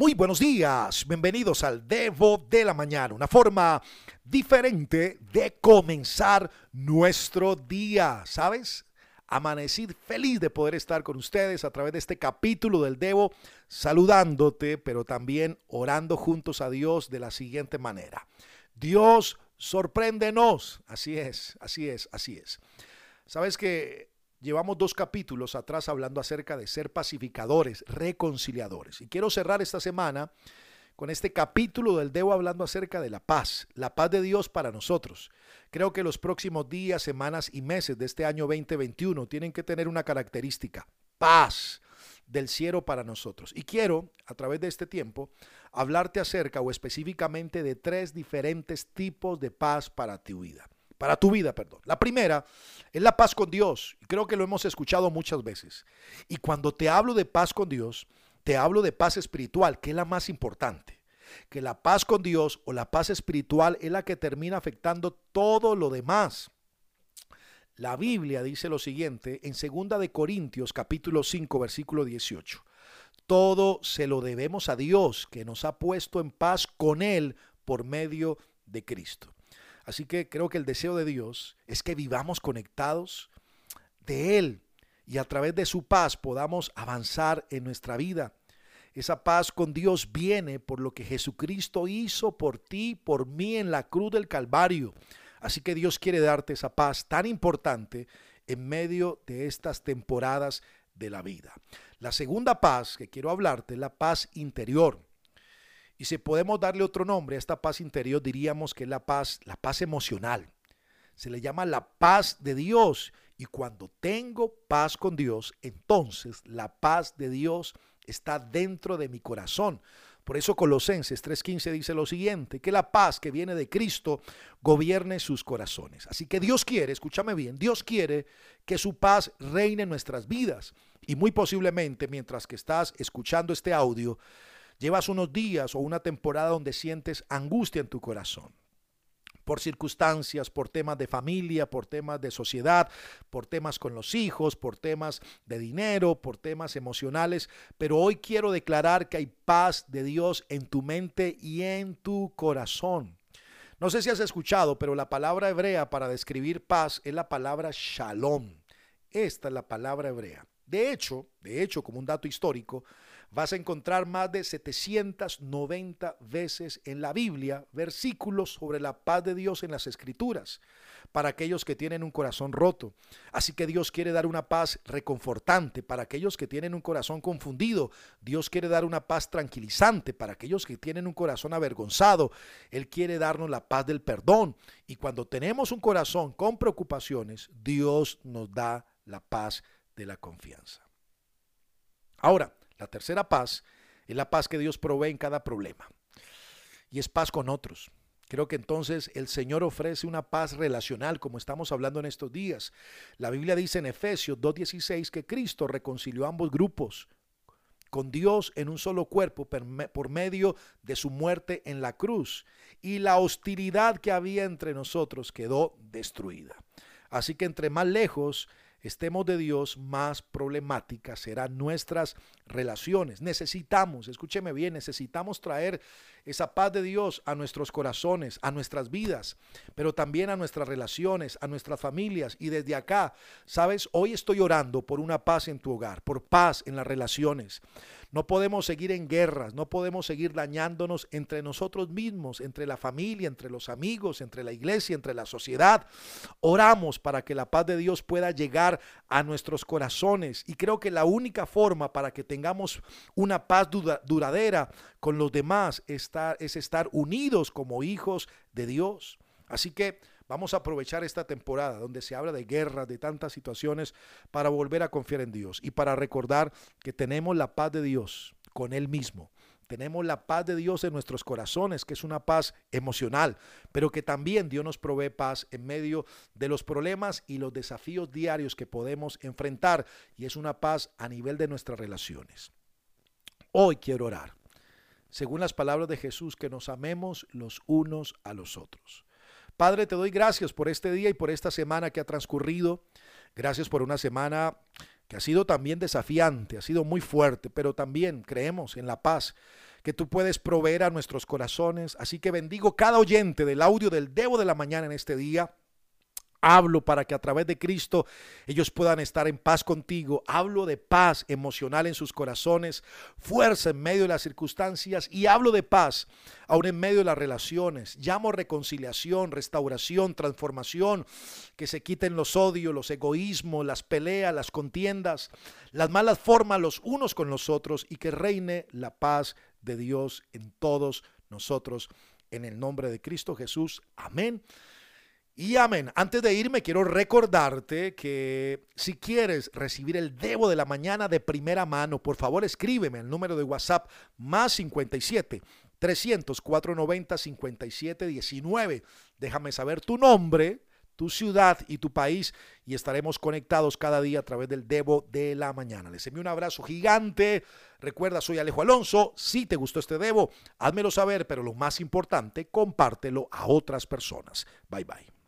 Muy buenos días, bienvenidos al Devo de la Mañana, una forma diferente de comenzar nuestro día, ¿sabes? Amanecí feliz de poder estar con ustedes a través de este capítulo del Devo, saludándote, pero también orando juntos a Dios de la siguiente manera. Dios, sorpréndenos. Así es, así es, así es. Sabes que Llevamos dos capítulos atrás hablando acerca de ser pacificadores, reconciliadores. Y quiero cerrar esta semana con este capítulo del Debo hablando acerca de la paz, la paz de Dios para nosotros. Creo que los próximos días, semanas y meses de este año 2021 tienen que tener una característica, paz del cielo para nosotros. Y quiero, a través de este tiempo, hablarte acerca o específicamente de tres diferentes tipos de paz para tu vida para tu vida, perdón. La primera es la paz con Dios. Creo que lo hemos escuchado muchas veces. Y cuando te hablo de paz con Dios, te hablo de paz espiritual, que es la más importante. Que la paz con Dios o la paz espiritual es la que termina afectando todo lo demás. La Biblia dice lo siguiente en 2 de Corintios capítulo 5 versículo 18. Todo se lo debemos a Dios que nos ha puesto en paz con él por medio de Cristo. Así que creo que el deseo de Dios es que vivamos conectados de Él y a través de su paz podamos avanzar en nuestra vida. Esa paz con Dios viene por lo que Jesucristo hizo por ti, por mí en la cruz del Calvario. Así que Dios quiere darte esa paz tan importante en medio de estas temporadas de la vida. La segunda paz que quiero hablarte es la paz interior. Y si podemos darle otro nombre a esta paz interior, diríamos que es la paz, la paz emocional. Se le llama la paz de Dios. Y cuando tengo paz con Dios, entonces la paz de Dios está dentro de mi corazón. Por eso Colosenses 3:15 dice lo siguiente, que la paz que viene de Cristo gobierne sus corazones. Así que Dios quiere, escúchame bien, Dios quiere que su paz reine en nuestras vidas. Y muy posiblemente mientras que estás escuchando este audio, Llevas unos días o una temporada donde sientes angustia en tu corazón por circunstancias, por temas de familia, por temas de sociedad, por temas con los hijos, por temas de dinero, por temas emocionales. Pero hoy quiero declarar que hay paz de Dios en tu mente y en tu corazón. No sé si has escuchado, pero la palabra hebrea para describir paz es la palabra shalom. Esta es la palabra hebrea. De hecho, de hecho, como un dato histórico, vas a encontrar más de 790 veces en la Biblia versículos sobre la paz de Dios en las escrituras para aquellos que tienen un corazón roto. Así que Dios quiere dar una paz reconfortante para aquellos que tienen un corazón confundido. Dios quiere dar una paz tranquilizante para aquellos que tienen un corazón avergonzado. Él quiere darnos la paz del perdón. Y cuando tenemos un corazón con preocupaciones, Dios nos da la paz de la confianza. Ahora, la tercera paz es la paz que Dios provee en cada problema. Y es paz con otros. Creo que entonces el Señor ofrece una paz relacional, como estamos hablando en estos días. La Biblia dice en Efesios 2.16 que Cristo reconcilió ambos grupos con Dios en un solo cuerpo por medio de su muerte en la cruz. Y la hostilidad que había entre nosotros quedó destruida. Así que entre más lejos estemos de Dios, más problemáticas serán nuestras relaciones. Necesitamos, escúcheme bien, necesitamos traer esa paz de Dios a nuestros corazones, a nuestras vidas, pero también a nuestras relaciones, a nuestras familias. Y desde acá, sabes, hoy estoy orando por una paz en tu hogar, por paz en las relaciones. No podemos seguir en guerras, no podemos seguir dañándonos entre nosotros mismos, entre la familia, entre los amigos, entre la iglesia, entre la sociedad. Oramos para que la paz de Dios pueda llegar a nuestros corazones y creo que la única forma para que tengamos una paz duradera con los demás es estar unidos como hijos de Dios. Así que Vamos a aprovechar esta temporada donde se habla de guerras, de tantas situaciones, para volver a confiar en Dios y para recordar que tenemos la paz de Dios con Él mismo. Tenemos la paz de Dios en nuestros corazones, que es una paz emocional, pero que también Dios nos provee paz en medio de los problemas y los desafíos diarios que podemos enfrentar, y es una paz a nivel de nuestras relaciones. Hoy quiero orar, según las palabras de Jesús, que nos amemos los unos a los otros. Padre, te doy gracias por este día y por esta semana que ha transcurrido. Gracias por una semana que ha sido también desafiante, ha sido muy fuerte, pero también creemos en la paz que tú puedes proveer a nuestros corazones. Así que bendigo cada oyente del audio del Debo de la Mañana en este día. Hablo para que a través de Cristo ellos puedan estar en paz contigo. Hablo de paz emocional en sus corazones, fuerza en medio de las circunstancias y hablo de paz aún en medio de las relaciones. Llamo reconciliación, restauración, transformación, que se quiten los odios, los egoísmos, las peleas, las contiendas, las malas formas los unos con los otros y que reine la paz de Dios en todos nosotros. En el nombre de Cristo Jesús. Amén. Y amén. Antes de irme, quiero recordarte que si quieres recibir el Debo de la mañana de primera mano, por favor escríbeme el número de WhatsApp más 57 300 490 57 19. Déjame saber tu nombre, tu ciudad y tu país y estaremos conectados cada día a través del Debo de la mañana. Les envío un abrazo gigante. Recuerda, soy Alejo Alonso. Si te gustó este Debo, házmelo saber, pero lo más importante, compártelo a otras personas. Bye bye.